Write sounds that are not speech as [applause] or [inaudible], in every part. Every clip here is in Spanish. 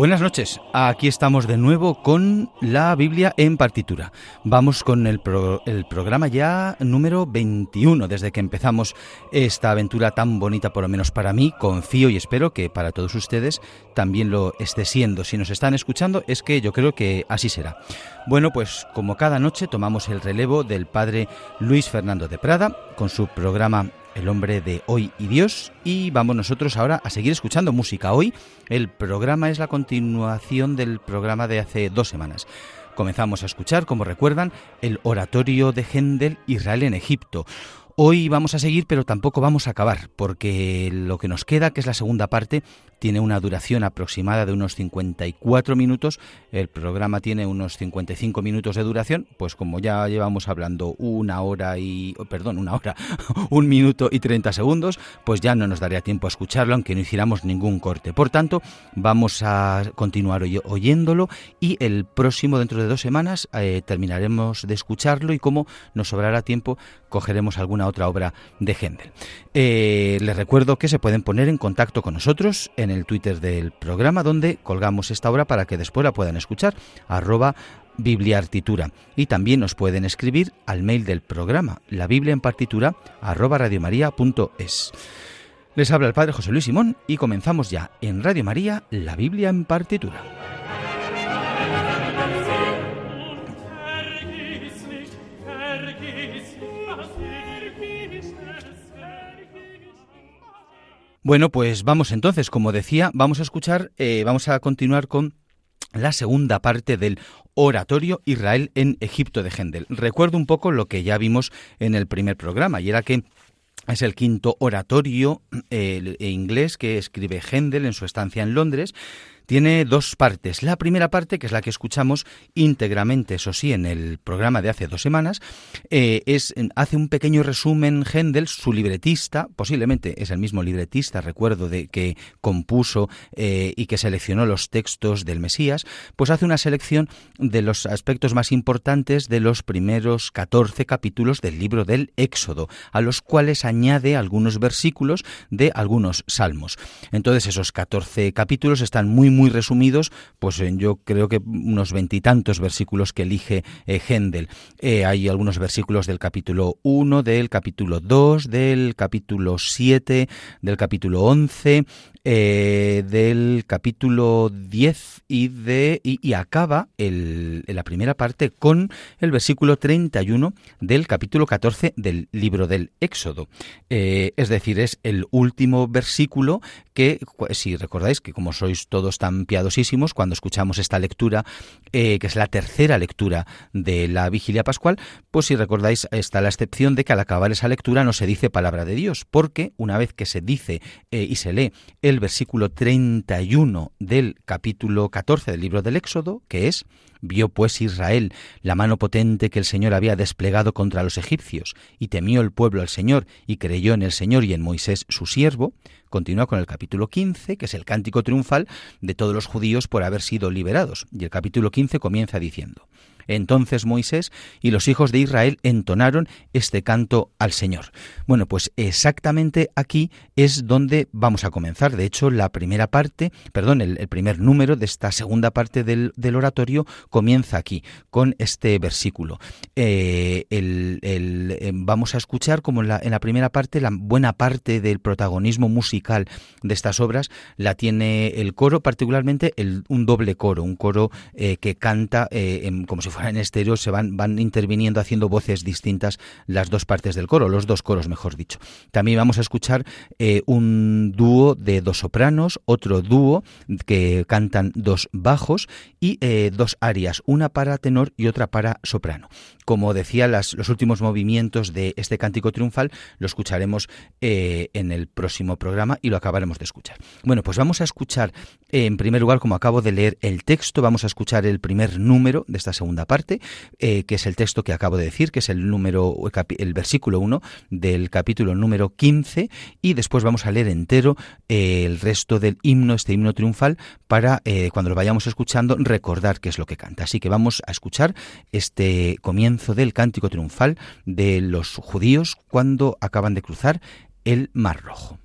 Buenas noches, aquí estamos de nuevo con la Biblia en partitura. Vamos con el, el, programa ya número 21 desde que empezamos esta aventura tan bonita, por lo menos para mí, confío y espero que para todos ustedes también lo esté siendo. Si nos están escuchando es que yo creo que así será. Bueno, pues como cada noche tomamos el relevo del padre Luis Fernando de Prada con su programa el hombre de hoy y Dios y vamos nosotros ahora a seguir escuchando música. Hoy el programa es la continuación del programa de hace dos semanas. Comenzamos a escuchar, como recuerdan, el oratorio de Händel Israel en Egipto, Hoy vamos a seguir, pero tampoco vamos a acabar, porque lo que nos queda, que es la segunda parte, tiene una duración aproximada de unos 54 minutos. El programa tiene unos 55 minutos de duración, pues como ya llevamos hablando una hora y, oh, perdón, una hora, [laughs] un minuto y 30 segundos, pues ya no nos daría tiempo a escucharlo, aunque no hiciéramos ningún corte. Por tanto, vamos a continuar oyéndolo y el próximo, dentro de dos semanas, eh, terminaremos de escucharlo y como nos sobrará tiempo, cogeremos alguna otra obra de Händel. Eh, les recuerdo que se pueden poner en contacto con nosotros en el Twitter del programa donde colgamos esta obra para que después la puedan escuchar, arroba Bibliartitura. Y también nos pueden escribir al mail del programa, la Biblia en partitura, arroba radiomaria.es. Les habla el Padre José Luis Simón y comenzamos ya en Radio María, la Biblia en partitura. Bueno, pues vamos entonces, como decía, vamos a escuchar, eh, vamos a continuar con la segunda parte del oratorio Israel en Egipto de Händel. Recuerdo un poco lo que ya vimos en el primer programa, y era que es el quinto oratorio eh, inglés que escribe Händel en su estancia en Londres tiene dos partes. La primera parte, que es la que escuchamos íntegramente, eso sí, en el programa de hace dos semanas, eh, es, hace un pequeño resumen Händel, su libretista, posiblemente es el mismo libretista, recuerdo, de que compuso eh, y que seleccionó los textos del Mesías, pues hace una selección de los aspectos más importantes de los primeros 14 capítulos del libro del Éxodo, a los cuales añade algunos versículos de algunos salmos. Entonces esos 14 capítulos están muy, muy muy resumidos, pues yo creo que unos veintitantos versículos que elige eh, eh, hay algunos versículos del capítulo 1, del capítulo 2, del capítulo 7, del capítulo 11, eh, del capítulo 10 y, de, y, acaba el, la primera parte con el versículo 31 del capítulo 14 del libro del Éxodo. Eh, es decir, es el último versículo que, si recordáis que como sois todos tan piadosísimos, cuando escuchamos esta lectura, eh, que es la tercera lectura de la vigilia pascual, pues si recordáis está la excepción de que al acabar esa lectura no se dice palabra de Dios, porque una vez que se dice y se lee el versículo 31 del capítulo 14 del libro del Éxodo, que es, vio pues Israel la mano potente que el Señor había desplegado contra los egipcios, y temió el pueblo al Señor, y creyó en el Señor y en Moisés su siervo, continúa con el capítulo 15, que es el cántico triunfal de todos los judíos por haber sido liberados, y el capítulo 15 comienza diciendo, entonces Moisés y los hijos de Israel entonaron este canto al Señor. Bueno, pues exactamente aquí es donde vamos a comenzar. De hecho, la primera parte, perdón, el, primer número de esta segunda parte del, oratorio comienza aquí, con este versículo. Eh, eh, vamos a escuchar como en la, primera parte, la buena parte del protagonismo musical de estas obras la tiene el coro, particularmente un doble coro, un coro eh, que canta como si fuera en estéreo se van, van interviniendo haciendo voces distintas las dos partes del coro, los dos coros, mejor dicho. También vamos a escuchar eh, un dúo de dos sopranos, otro dúo que cantan dos bajos y eh, dos arias una para tenor y otra para soprano. Como decía, las, los últimos movimientos de este cántico triunfal lo escucharemos eh, en el próximo programa y lo acabaremos de escuchar. Bueno, pues vamos a escuchar, en primer lugar, como acabo de leer el texto, vamos a escuchar el primer número de esta segunda parte, eh, que es el texto que acabo de decir, que es el número, el versículo 1 del capítulo número 15, y después vamos a leer entero el resto del himno, este himno triunfal, para cuando lo vayamos escuchando recordar qué es lo que canta. Así que vamos a escuchar este comienzo del cántico triunfal de los judíos cuando acaban de cruzar el Mar Rojo.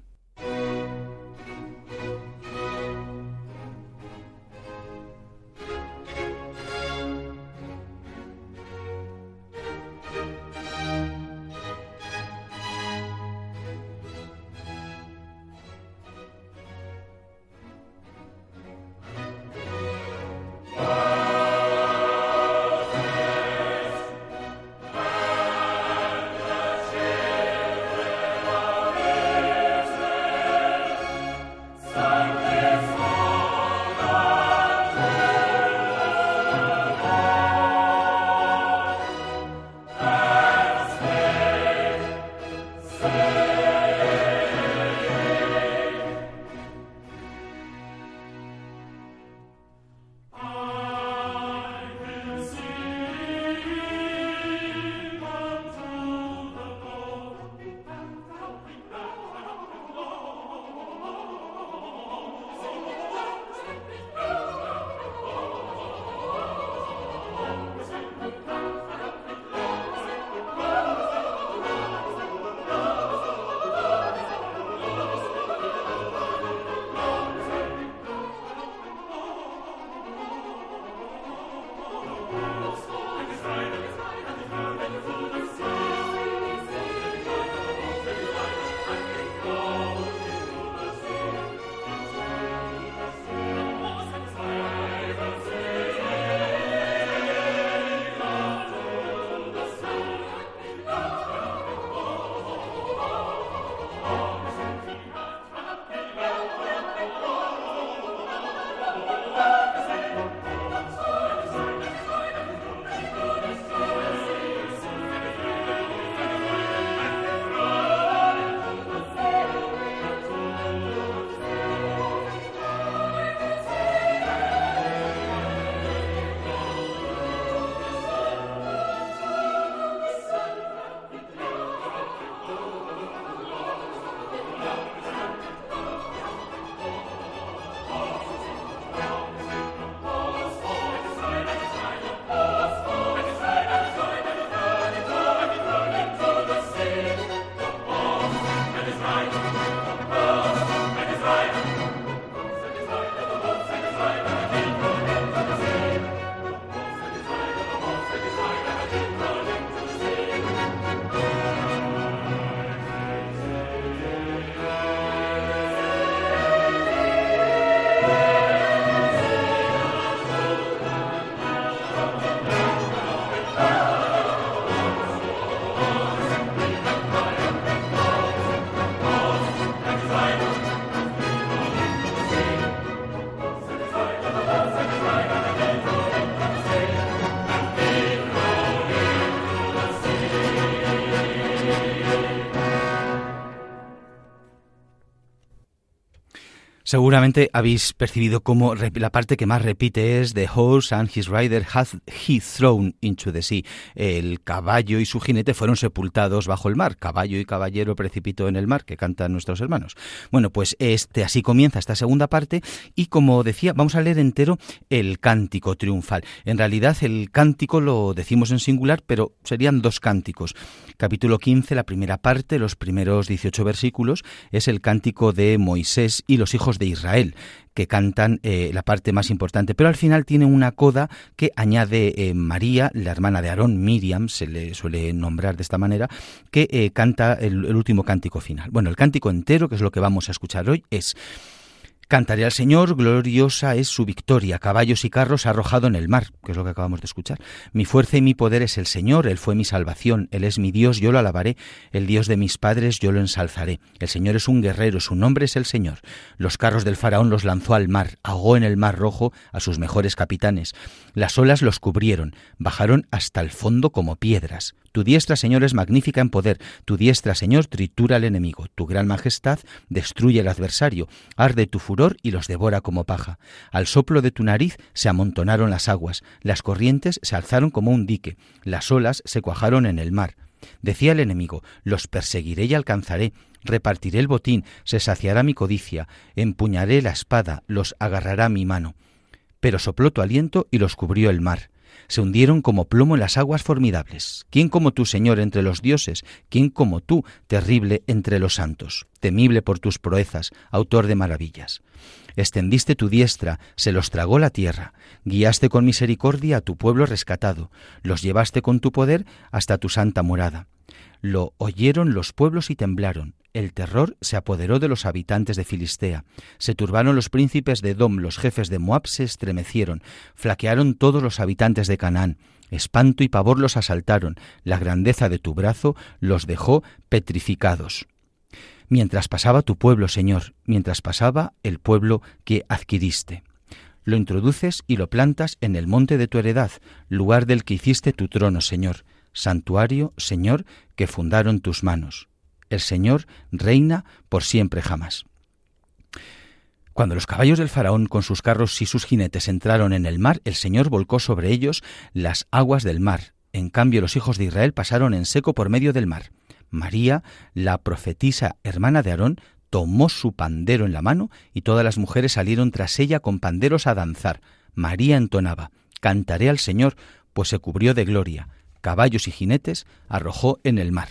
Seguramente habéis percibido cómo la parte que más repite es The horse and his rider hath he thrown into the sea. El caballo y su jinete fueron sepultados bajo el mar. Caballo y caballero precipitó en el mar, que cantan nuestros hermanos. Bueno, pues este así comienza esta segunda parte y como decía, vamos a leer entero el cántico triunfal. En realidad el cántico lo decimos en singular, pero serían dos cánticos. Capítulo 15, la primera parte, los primeros 18 versículos, es el cántico de Moisés y los hijos de Israel, que cantan eh, la parte más importante, pero al final tiene una coda que añade eh, María, la hermana de Aarón, Miriam, se le suele nombrar de esta manera, que eh, canta el último cántico final. Bueno, el cántico entero, que es lo que vamos a escuchar hoy, es Cantaré al Señor, gloriosa es su victoria, caballos y carros arrojado en el mar, que es lo que acabamos de escuchar. Mi fuerza y mi poder es el Señor, Él fue mi salvación, Él es mi Dios, yo lo alabaré, el Dios de mis padres, yo lo ensalzaré. El Señor es un guerrero, su nombre es el Señor. Los carros del faraón los lanzó al mar, ahogó en el mar rojo a sus mejores capitanes. Las olas los cubrieron, bajaron hasta el fondo como piedras. Tu diestra, Señor, es magnífica en poder, tu diestra, Señor, tritura al enemigo, tu gran majestad destruye al adversario, arde tu y los devora como paja. Al soplo de tu nariz se amontonaron las aguas, las corrientes se alzaron como un dique, las olas se cuajaron en el mar. Decía el enemigo, los perseguiré y alcanzaré, repartiré el botín, se saciará mi codicia, empuñaré la espada, los agarrará mi mano. Pero sopló tu aliento y los cubrió el mar se hundieron como plomo en las aguas formidables. ¿Quién como tú, Señor, entre los dioses? ¿Quién como tú, terrible entre los santos? Temible por tus proezas, autor de maravillas. Extendiste tu diestra, se los tragó la tierra, guiaste con misericordia a tu pueblo rescatado, los llevaste con tu poder hasta tu santa morada. Lo oyeron los pueblos y temblaron, el terror se apoderó de los habitantes de Filistea. Se turbaron los príncipes de Edom, los jefes de Moab se estremecieron, flaquearon todos los habitantes de Canaán. Espanto y pavor los asaltaron, la grandeza de tu brazo los dejó petrificados. Mientras pasaba tu pueblo, Señor, mientras pasaba el pueblo que adquiriste. Lo introduces y lo plantas en el monte de tu heredad, lugar del que hiciste tu trono, Señor, santuario, Señor, que fundaron tus manos. El Señor reina por siempre jamás. Cuando los caballos del faraón con sus carros y sus jinetes entraron en el mar, el Señor volcó sobre ellos las aguas del mar. En cambio, los hijos de Israel pasaron en seco por medio del mar. María, la profetisa hermana de Aarón, tomó su pandero en la mano y todas las mujeres salieron tras ella con panderos a danzar. María entonaba, Cantaré al Señor, pues se cubrió de gloria. Caballos y jinetes arrojó en el mar.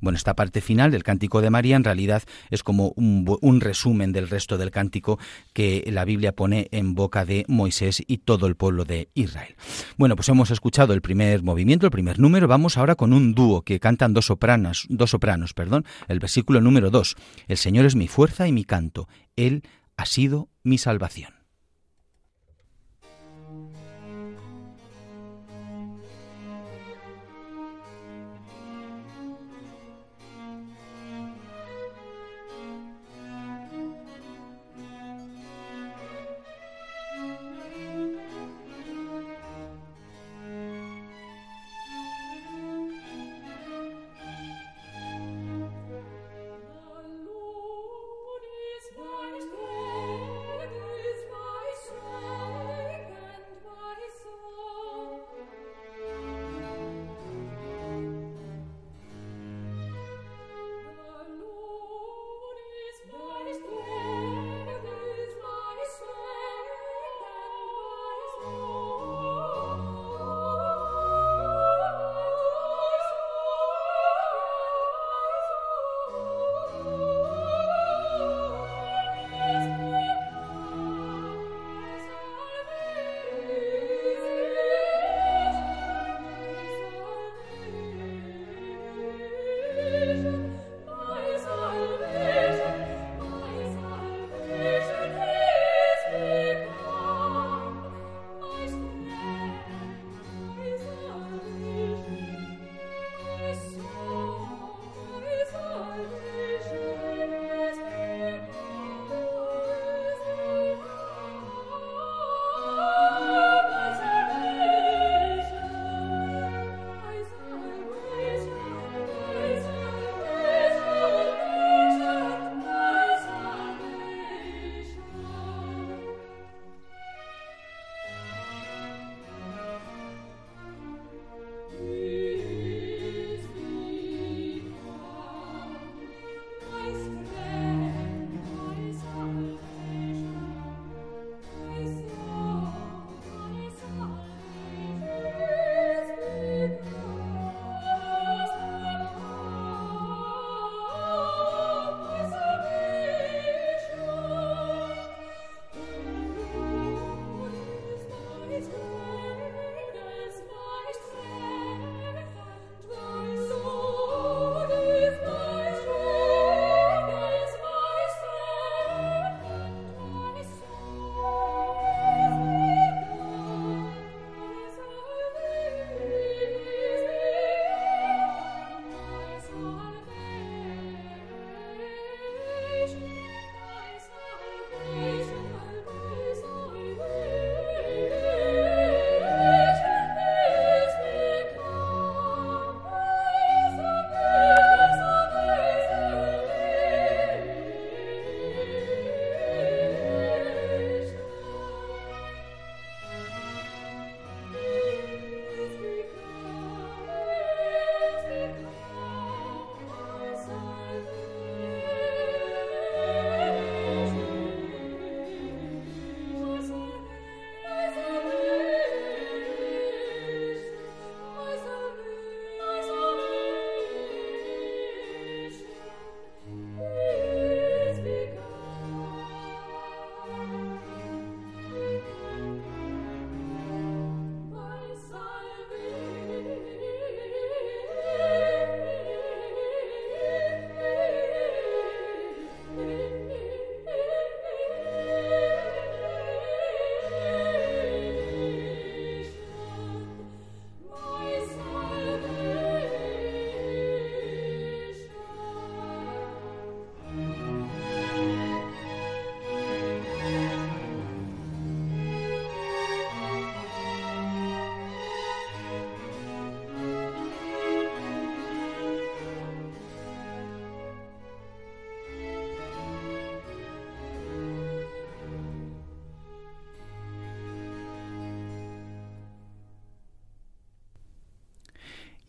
Bueno, esta parte final del cántico de María en realidad es como un, resumen del resto del cántico que la Biblia pone en boca de Moisés y todo el pueblo de Israel. Bueno, pues hemos escuchado el primer movimiento, el primer número. Vamos ahora con un dúo que cantan dos sopranos, dos sopranos, perdón, el versículo número dos. El Señor es mi fuerza y mi canto. Él ha sido mi salvación.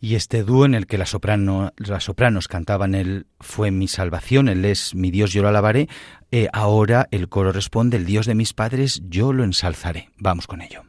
Y este dúo en el que la soprano, las sopranos cantaban Él fue mi salvación, Él es mi Dios, yo lo alabaré, eh, ahora el coro responde, el Dios de mis padres, yo lo ensalzaré. Vamos con ello.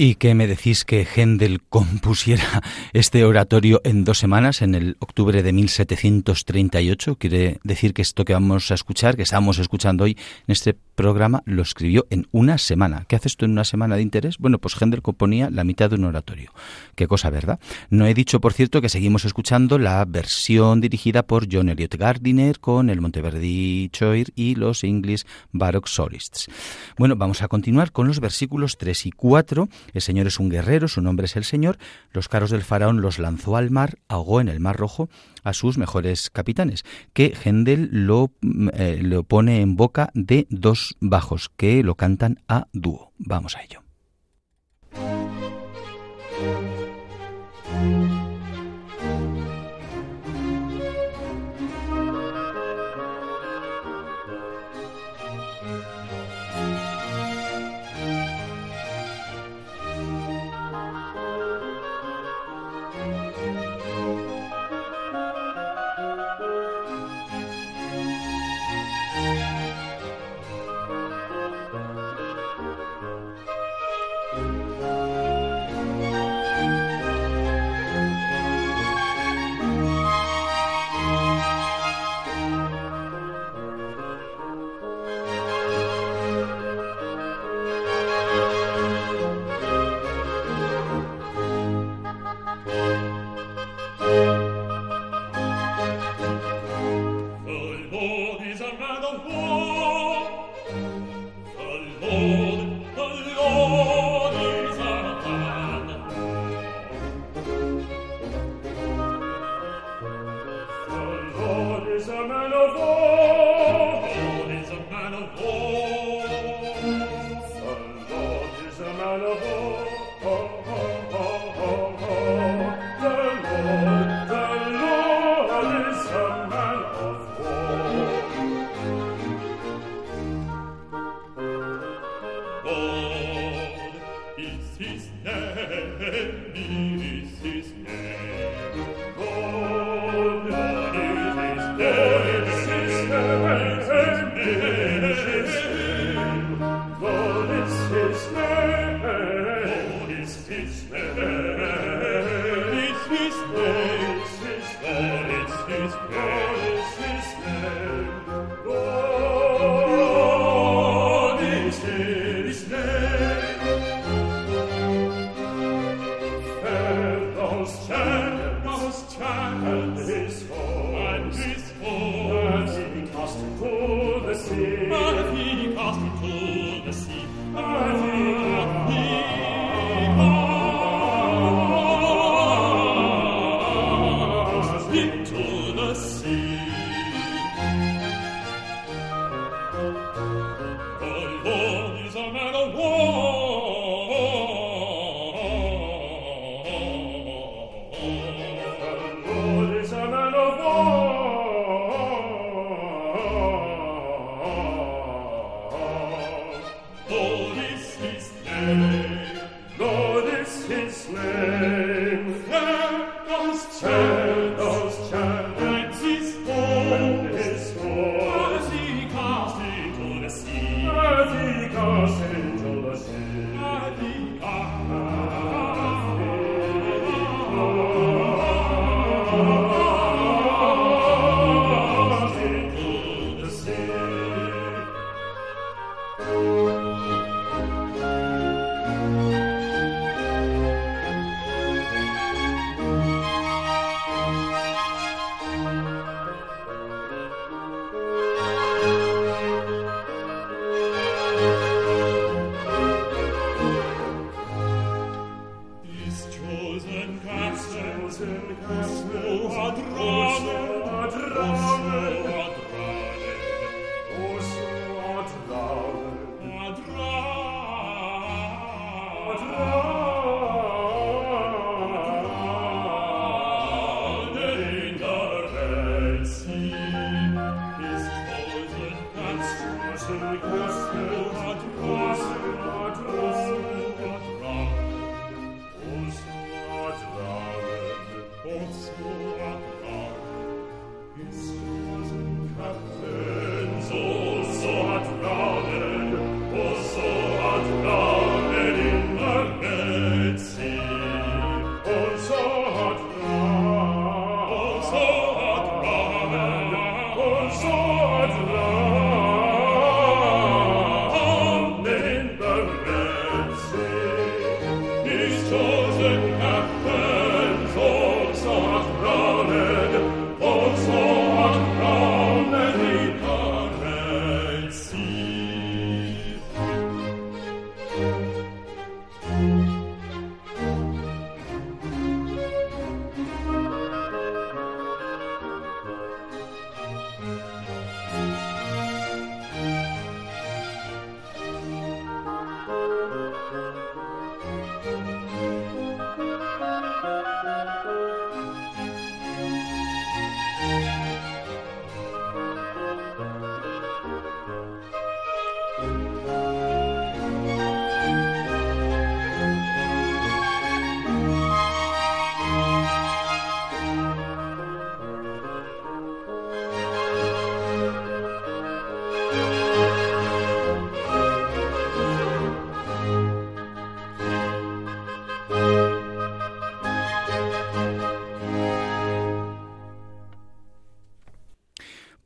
¿Y qué me decís que Händel compusiera este oratorio en dos semanas, en el octubre de 1738? Quiere decir que esto que vamos a escuchar, que estamos escuchando hoy en este programa, lo escribió en una semana. ¿Qué haces tú en una semana de interés? Bueno, pues Händel componía la mitad de un oratorio. Qué cosa, ¿verdad? No he dicho, por cierto, que seguimos escuchando la versión dirigida por John Elliot Gardiner con el Monteverdi Choir y los English Baroque Solists. Bueno, vamos a continuar con los versículos 3 y 4 el Señor es un guerrero, su nombre es el Señor. Los carros del faraón los lanzó al mar, ahogó en el mar rojo a sus mejores capitanes, que Hendel lo, mm, eh, lo pone en boca de dos bajos que lo cantan a dúo. Vamos a ello.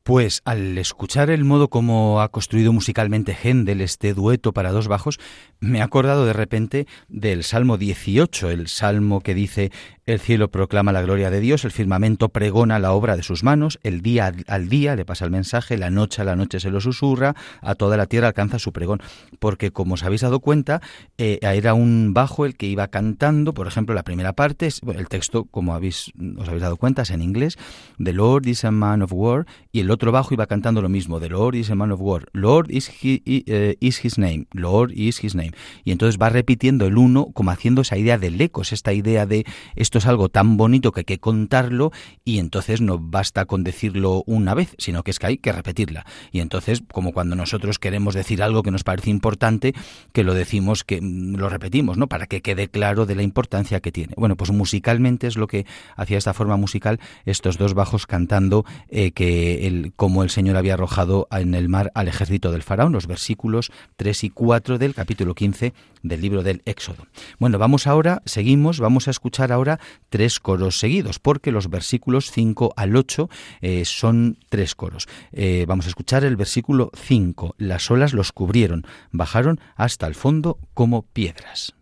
Pues al escuchar el modo como ha construido musicalmente Händel este dueto para dos bajos, me he acordado de repente del Salmo 18, el salmo que dice el cielo proclama la gloria de Dios, el firmamento pregona la obra de sus manos, el día al día le pasa el mensaje, la noche a la noche se lo susurra, a toda la tierra alcanza su pregón. Porque como os habéis dado cuenta, eh, era un bajo el que iba cantando, por ejemplo, la primera parte, el texto, como habéis, os habéis dado cuenta, es en inglés, The Lord is a man of war, y otro bajo va cantando lo mismo. The Lord is a man of war. Lord is, eh, is his name. Lord is his name. Y entonces va repitiendo el uno como haciendo esa idea del eco, esta idea de esto es algo tan bonito que hay que contarlo y entonces no basta con decirlo una vez, sino que es que hay que repetirla. Y entonces, como cuando nosotros queremos decir algo que nos parece importante, que lo decimos, que mm, lo repetimos, ¿no? Para que quede claro de la importancia que tiene. Bueno, pues musicalmente es lo que hacía esta forma musical estos dos bajos cantando eh, que el, como el Señor había arrojado en el mar al ejército del faraón, los versículos 3 y 4 del capítulo 15 del libro del Éxodo. Bueno, vamos ahora, seguimos, vamos a escuchar ahora tres coros seguidos, porque los versículos 5 al 8 eh, son tres coros. Eh, vamos a escuchar el versículo 5. Las olas los cubrieron, bajaron hasta el fondo como piedras.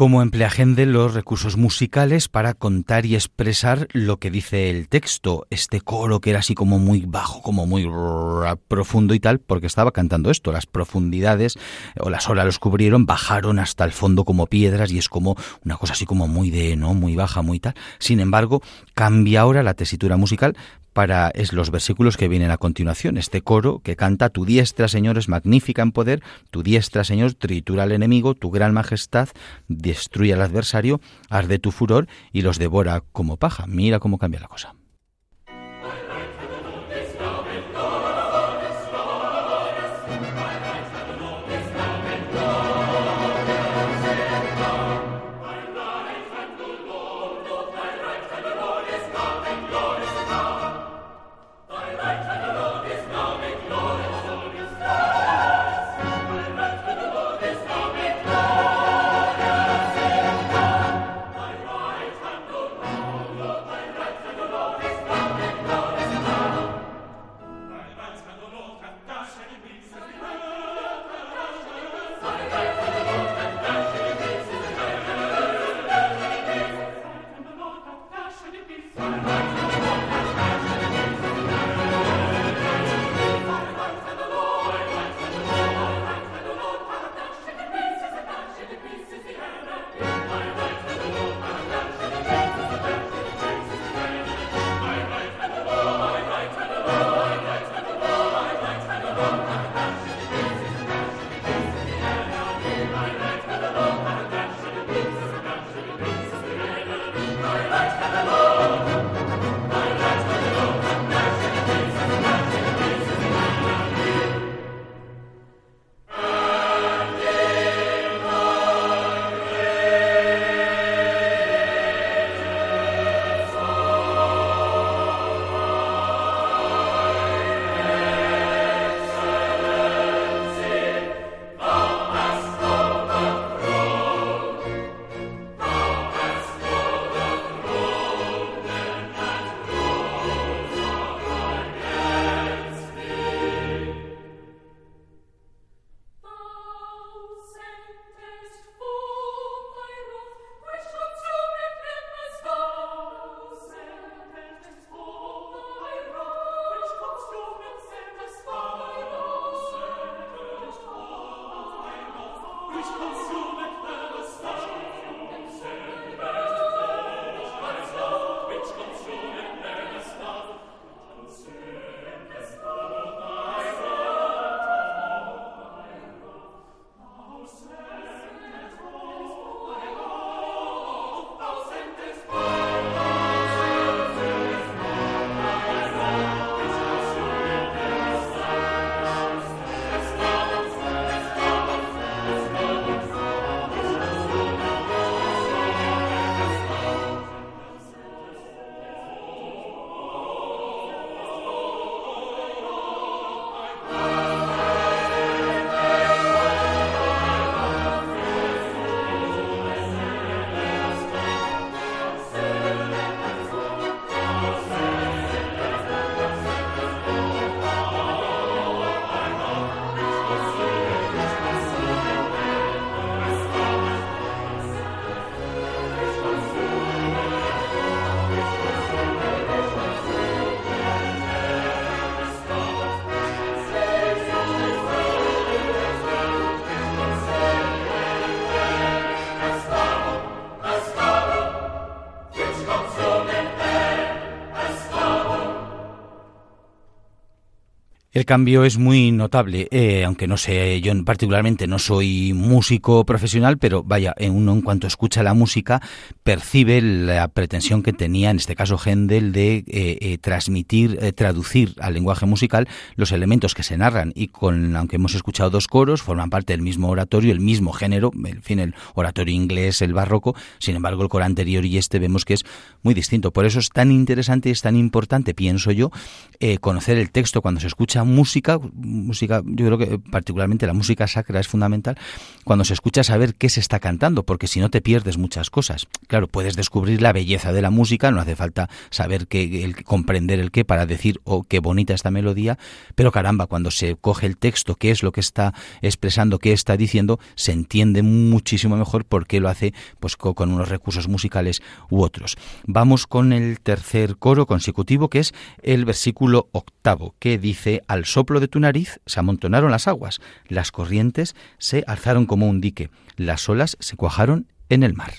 Cómo emplea Händel los recursos musicales para contar y expresar lo que dice el texto. Este coro que era así como muy bajo, como muy profundo y tal, porque estaba cantando esto. Las profundidades o las olas los cubrieron, bajaron hasta el fondo como piedras y es como una cosa así como muy de, ¿no? Muy baja, muy tal. Sin embargo, cambia ahora la tesitura musical para es los versículos que vienen a continuación, este coro que canta Tu diestra, Señor, es magnífica en poder, tu diestra, Señor, tritura al enemigo, tu gran majestad destruye al adversario, arde tu furor y los devora como paja. Mira cómo cambia la cosa. El cambio es muy notable, eh, aunque no sé, yo particularmente no soy músico profesional, pero vaya, uno en cuanto escucha la música percibe la pretensión que tenía, en este caso Händel, de eh, eh, transmitir, traducir al lenguaje musical los elementos que se narran y con, aunque hemos escuchado dos coros, forman parte del mismo oratorio, el mismo género, en fin, el oratorio inglés, el barroco, sin embargo el coro anterior y este vemos que es muy distinto. Por eso es tan interesante y es tan importante, pienso yo, conocer el texto cuando se escucha música, música, yo creo que particularmente la música sacra es fundamental, cuando se escucha saber qué se está cantando, porque si no te pierdes muchas cosas. Claro, puedes descubrir la belleza de la música, no hace falta saber qué, el, comprender el qué para decir, oh, qué bonita esta melodía, pero caramba, cuando se coge el texto, qué es lo que está expresando, qué está diciendo, se entiende muchísimo mejor por qué lo hace pues con unos recursos musicales u otros. Vamos con el tercer coro consecutivo, que es el versículo octavo, que dice al soplo de tu nariz se amontonaron las aguas, las corrientes se alzaron como un dique, las olas se cuajaron en el mar.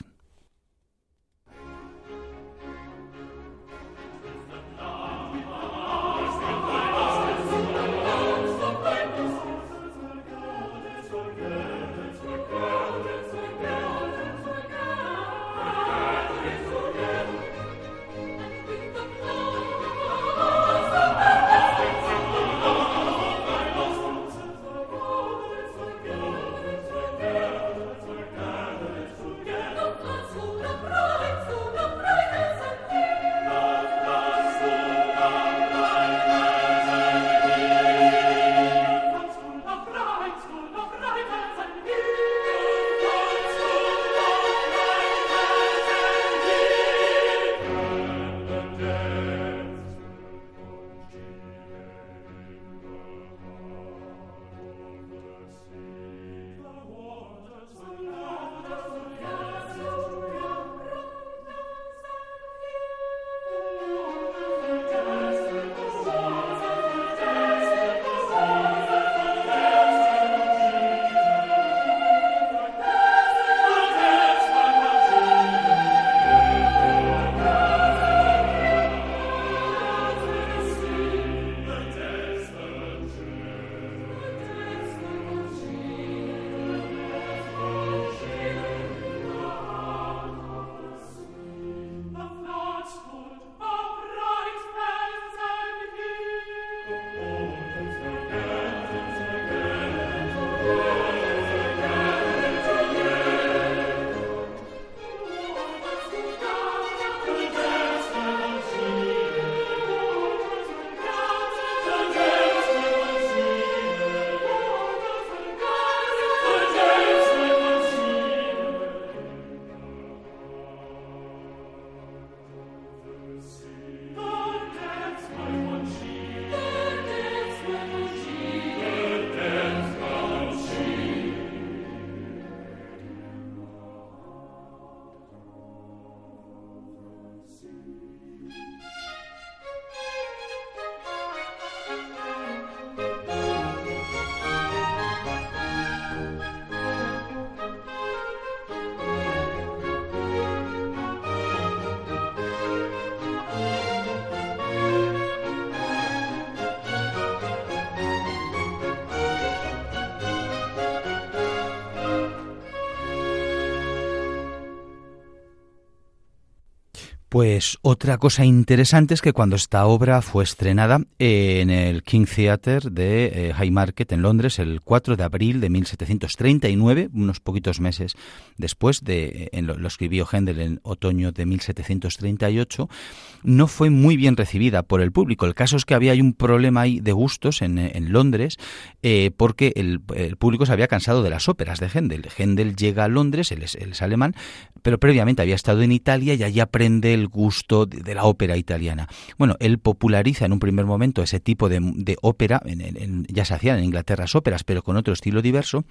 Pues otra cosa interesante es que cuando esta obra fue estrenada en el King Theatre de eh, High Market en Londres el 4 de abril de 1739, unos poquitos meses después de en lo, escribió Händel en otoño de 1738, no fue muy bien recibida por el público. El caso es que había un problema ahí de gustos en, Londres eh, porque el, público se había cansado de las óperas de Händel. Händel llega a Londres, él es, alemán, pero previamente había estado en Italia y allí aprende el gusto de, la ópera italiana. Bueno, él populariza en un primer momento ese tipo de, ópera, ya se hacían en Inglaterra óperas, pero con otro estilo diverso,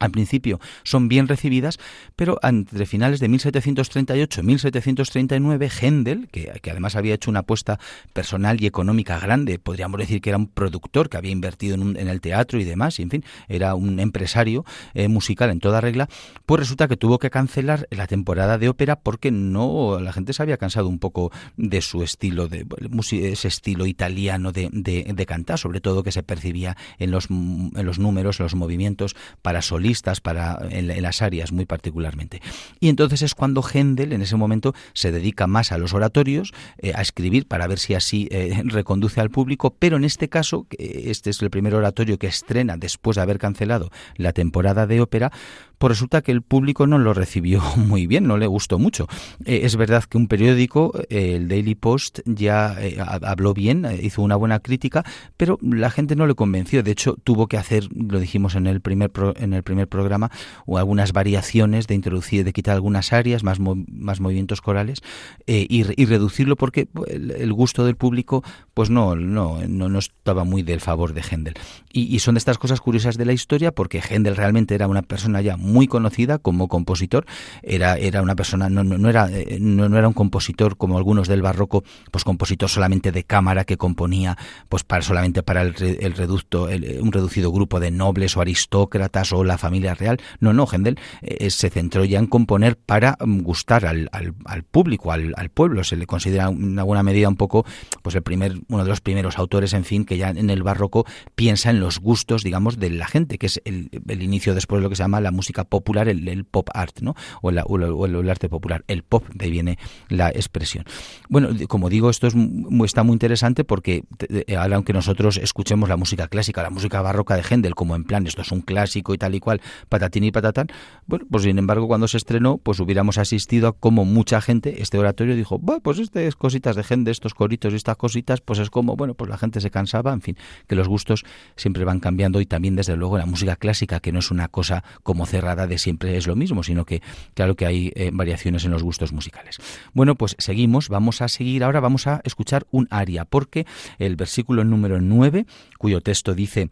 al principio son bien recibidas, pero entre finales de 1738 y 1739, Händel, que, además había hecho una apuesta personal y económica grande, podríamos decir que era un productor que había invertido en, el teatro y demás, y en fin, era un empresario eh, musical en toda regla, pues resulta que tuvo que cancelar la temporada de ópera porque no la gente se había cansado un poco de su estilo, de ese estilo italiano de, de, cantar, sobre todo que se percibía en los, en los números, en los movimientos para solistas para, en, las áreas muy particularmente. Y entonces es cuando Händel en ese momento se dedica más a los oratorios, eh, a escribir para ver si así eh, [laughs] reconduce al público, pero en este caso, este es el primer oratorio que estrena después de haber cancelado la temporada de ópera, pues resulta que el público no lo recibió [laughs] muy bien, no le gustó mucho. Eh, es verdad que un periódico, el Daily Post, ya habló bien, hizo una buena crítica, pero la gente no le convenció. De hecho, tuvo que hacer, lo dijimos en el primer, en el primer programa o algunas variaciones de introducir, de quitar algunas áreas, más, más movimientos corales eh, y, reducirlo porque el, gusto del público pues no, no, no, estaba muy del favor de Händel. Y, son de estas cosas curiosas de la historia porque Händel realmente era una persona ya muy conocida como compositor, era, era una persona, no, no, era, eh, no, era un compositor como algunos del barroco, pues compositor solamente de cámara que componía pues para solamente para el, el reducto, un reducido grupo de nobles o aristócratas o la familia real. No, no, Händel eh, se centró ya en componer para mm, gustar al, al, público, al, al, pueblo. Se le considera en alguna medida un poco, pues el primer, uno de los primeros autores, en fin, que ya en el barroco piensa en los gustos, digamos, de la gente, que es el, el inicio después de lo que se llama la música popular, el, pop art, ¿no? O, o, el, arte popular, el pop, de ahí viene la expresión. Bueno, como digo, esto es, está muy interesante porque ahora aunque nosotros escuchemos la música clásica, la música barroca de Händel, como en plan, esto es un clásico y tal y cual, patatín y patatán. Bueno, pues sin embargo, cuando se estrenó, pues hubiéramos asistido a como mucha gente, este oratorio dijo, pues estas cositas de gente, estos coritos y estas cositas, pues es como, bueno, pues la gente se cansaba, en fin, que los gustos siempre van cambiando y también desde luego la música clásica, que no es una cosa como cerrada de siempre es lo mismo, sino que claro que hay eh, variaciones en los gustos musicales. Bueno, pues seguimos, vamos a seguir ahora, vamos a escuchar un aria, porque el versículo número 9, cuyo texto dice,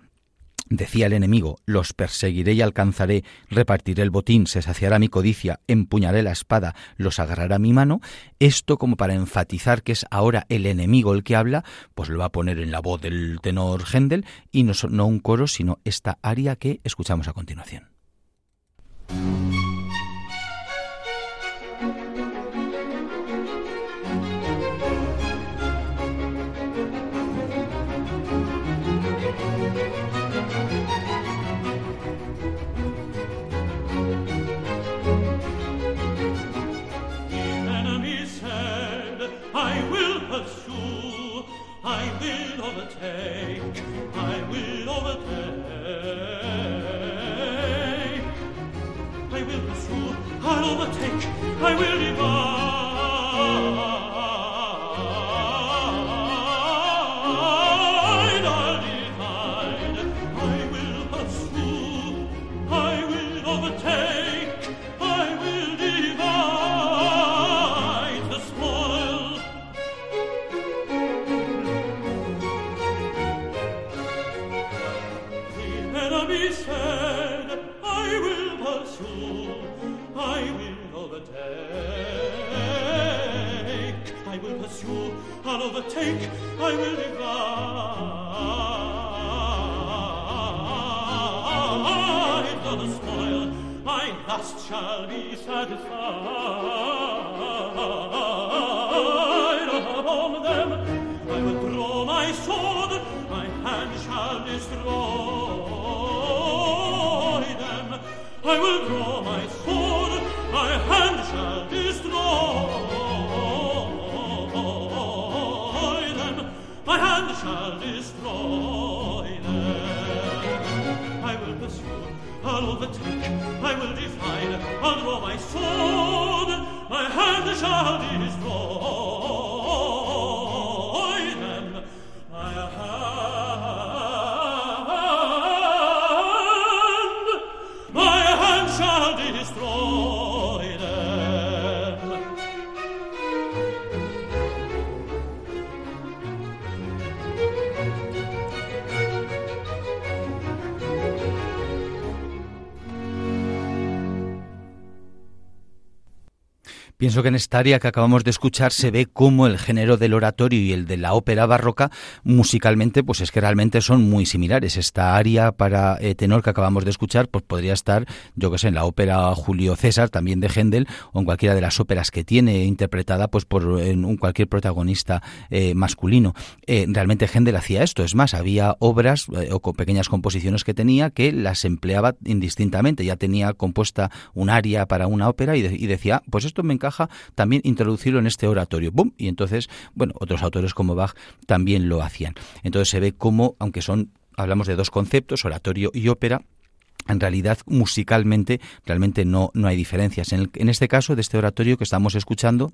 Decía el enemigo, los perseguiré y alcanzaré, repartiré el botín, se saciará mi codicia, empuñaré la espada, los agarrará mi mano. Esto como para enfatizar que es ahora el enemigo el que habla, pues lo va a poner en la voz del tenor Händel y no, no un coro, sino esta aria que escuchamos a continuación. Thank you. Pienso que en esta área que acabamos de escuchar se ve cómo el género del oratorio y el de la ópera barroca musicalmente pues es que realmente son muy similares. Esta área para eh, tenor que acabamos de escuchar pues podría estar, yo que sé, en la ópera Julio César también de Händel o en cualquiera de las óperas que tiene interpretada pues por un, cualquier protagonista eh, masculino. Eh, realmente Händel hacía esto, es más, había obras o pequeñas composiciones que tenía que las empleaba indistintamente, ya tenía compuesta un área para una ópera y decía, pues esto me encaja también introducirlo en este oratorio. ¡Bum! Y entonces, bueno, otros autores como Bach también lo hacían. Entonces se ve cómo, aunque son, hablamos de dos conceptos, oratorio y ópera, en realidad musicalmente realmente no, no hay diferencias. En, en este caso de este oratorio que estamos escuchando,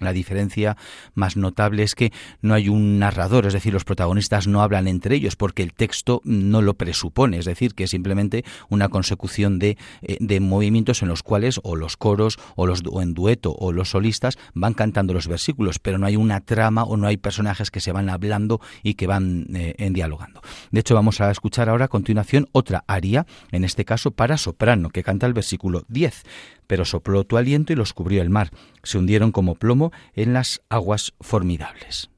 la diferencia más notable es que no hay un narrador, es decir, los protagonistas no hablan entre ellos porque el texto no lo presupone, es decir, que es simplemente una consecución de, eh, de movimientos en los cuales o los coros o, los, en dueto o los solistas van cantando los versículos, pero no hay una trama o no hay personajes que se van hablando y que van eh, en dialogando. De hecho, vamos a escuchar ahora a continuación otra aria, en este caso para soprano, que canta el versículo 10 pero sopló tu aliento y los cubrió el mar. Se hundieron como plomo en las aguas formidables.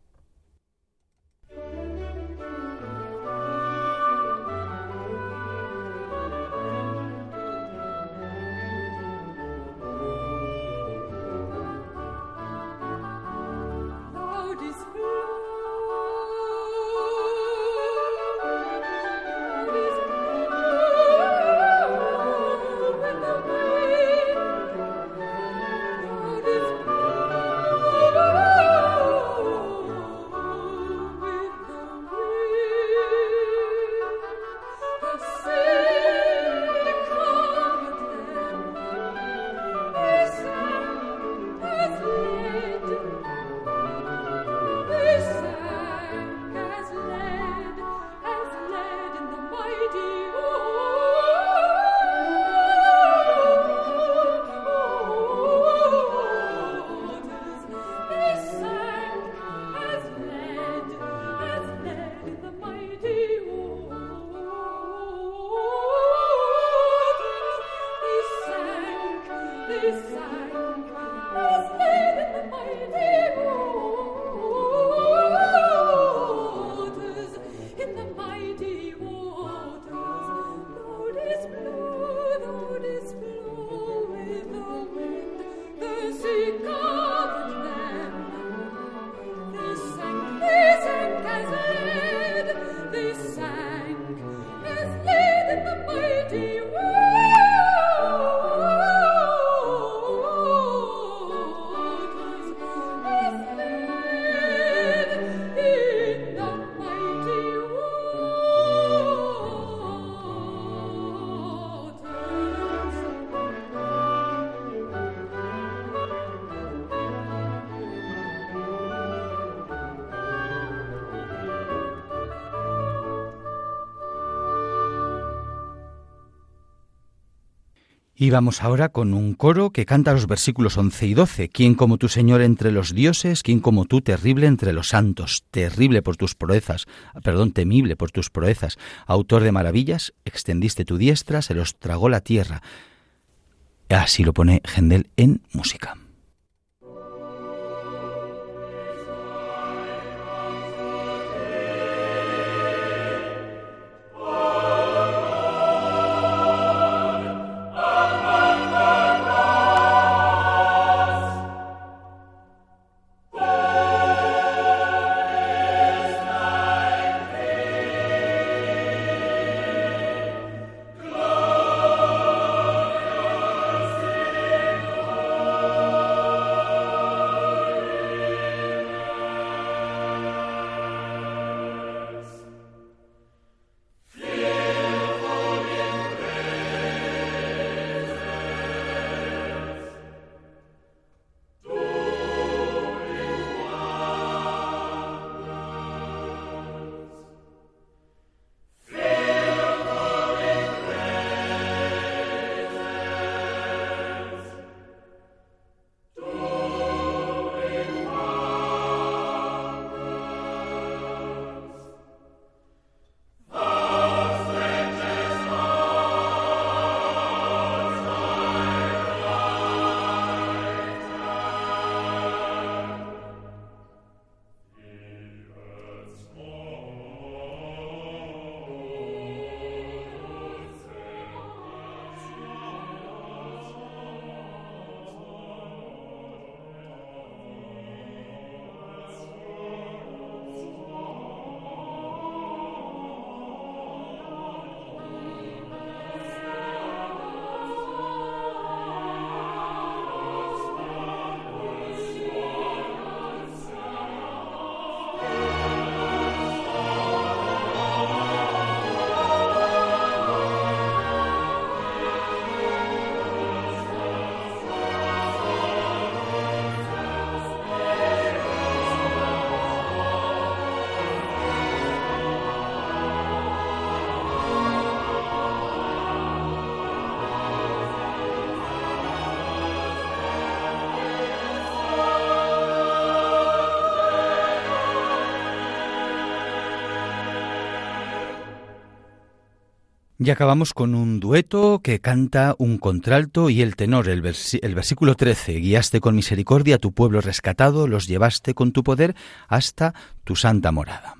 Y vamos ahora con un coro que canta los versículos 11 y 12. ¿Quién como tu Señor entre los dioses? ¿Quién como tú terrible entre los santos? Terrible por tus proezas, perdón, temible por tus proezas. Autor de maravillas, extendiste tu diestra, se los tragó la tierra. Así lo pone Gendel en música. Y acabamos con un dueto que canta un contralto y el tenor, el, versículo 13. Guiaste con misericordia a tu pueblo rescatado, los llevaste con tu poder hasta tu santa morada.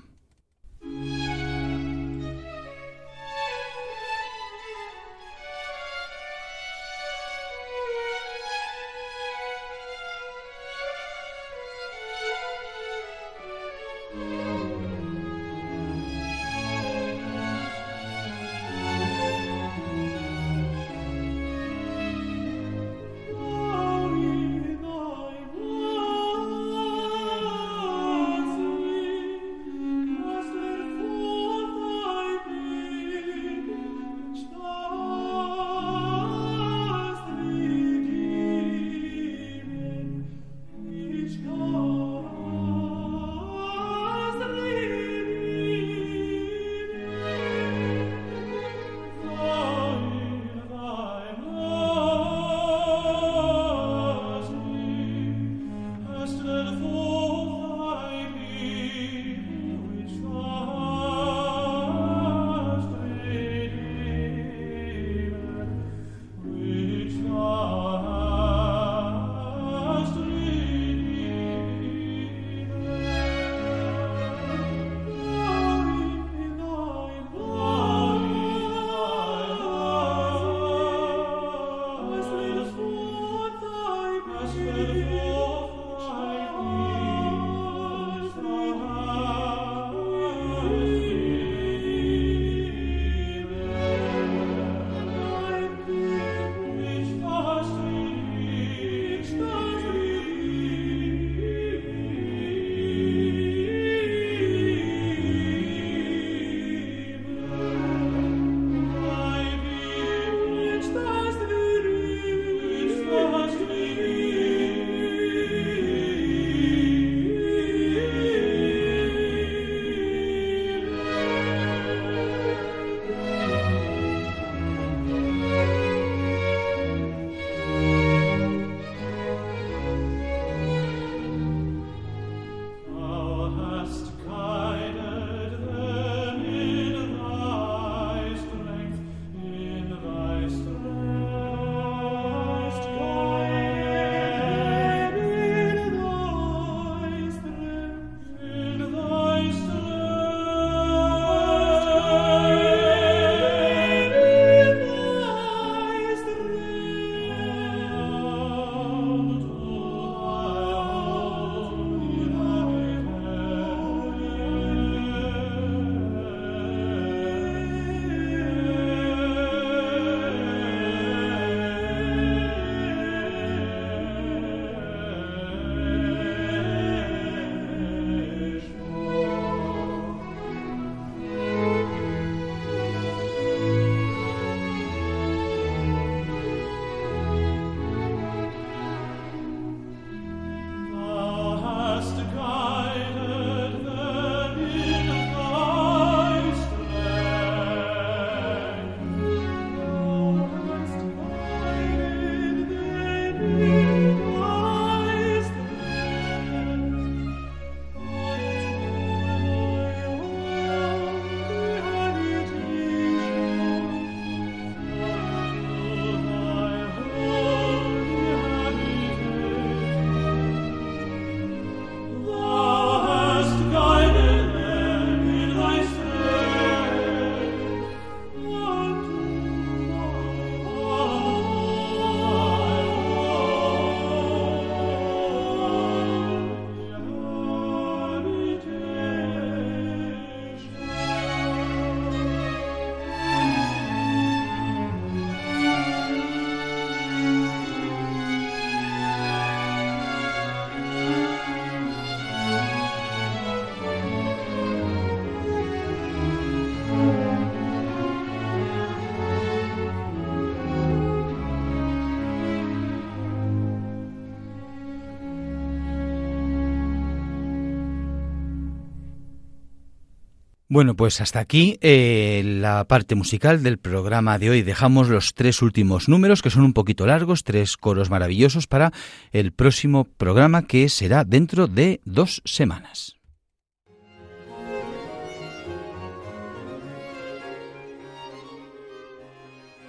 Bueno, pues hasta aquí eh, la parte musical del programa de hoy. Dejamos los tres últimos números, que son un poquito largos, tres coros maravillosos para el próximo programa que será dentro de dos semanas.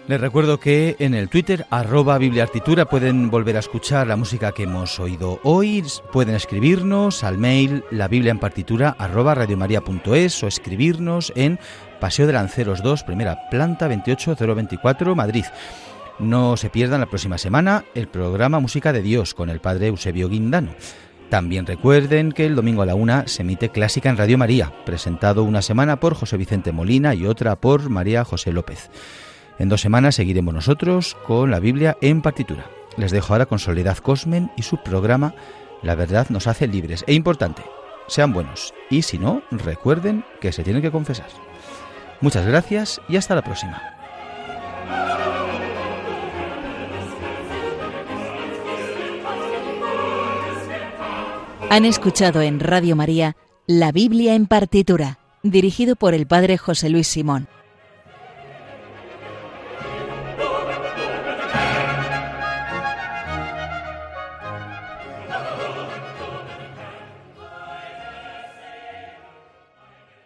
Les recuerdo que en el Twitter, arroba Bibliartitura, pueden volver a escuchar la música que hemos oído hoy. Pueden escribirnos al mail la Biblia en partitura arroba radiomaria.es o escribirnos en Paseo de Lanceros 2, primera planta 28024, Madrid. No se pierdan la próxima semana el programa Música de Dios con el padre Eusebio Guindano. También recuerden que el domingo a la una se emite Clásica en Radio María, presentado una semana por José Vicente Molina y otra por María José López. En dos semanas seguiremos nosotros con la Biblia en partitura. Les dejo ahora con Soledad Cosmen y su programa La verdad nos hace libres. E importante, sean buenos. Y si no, recuerden que se tienen que confesar. Muchas gracias y hasta la próxima. Han escuchado en Radio María La Biblia en partitura, dirigido por el Padre José Luis Simón.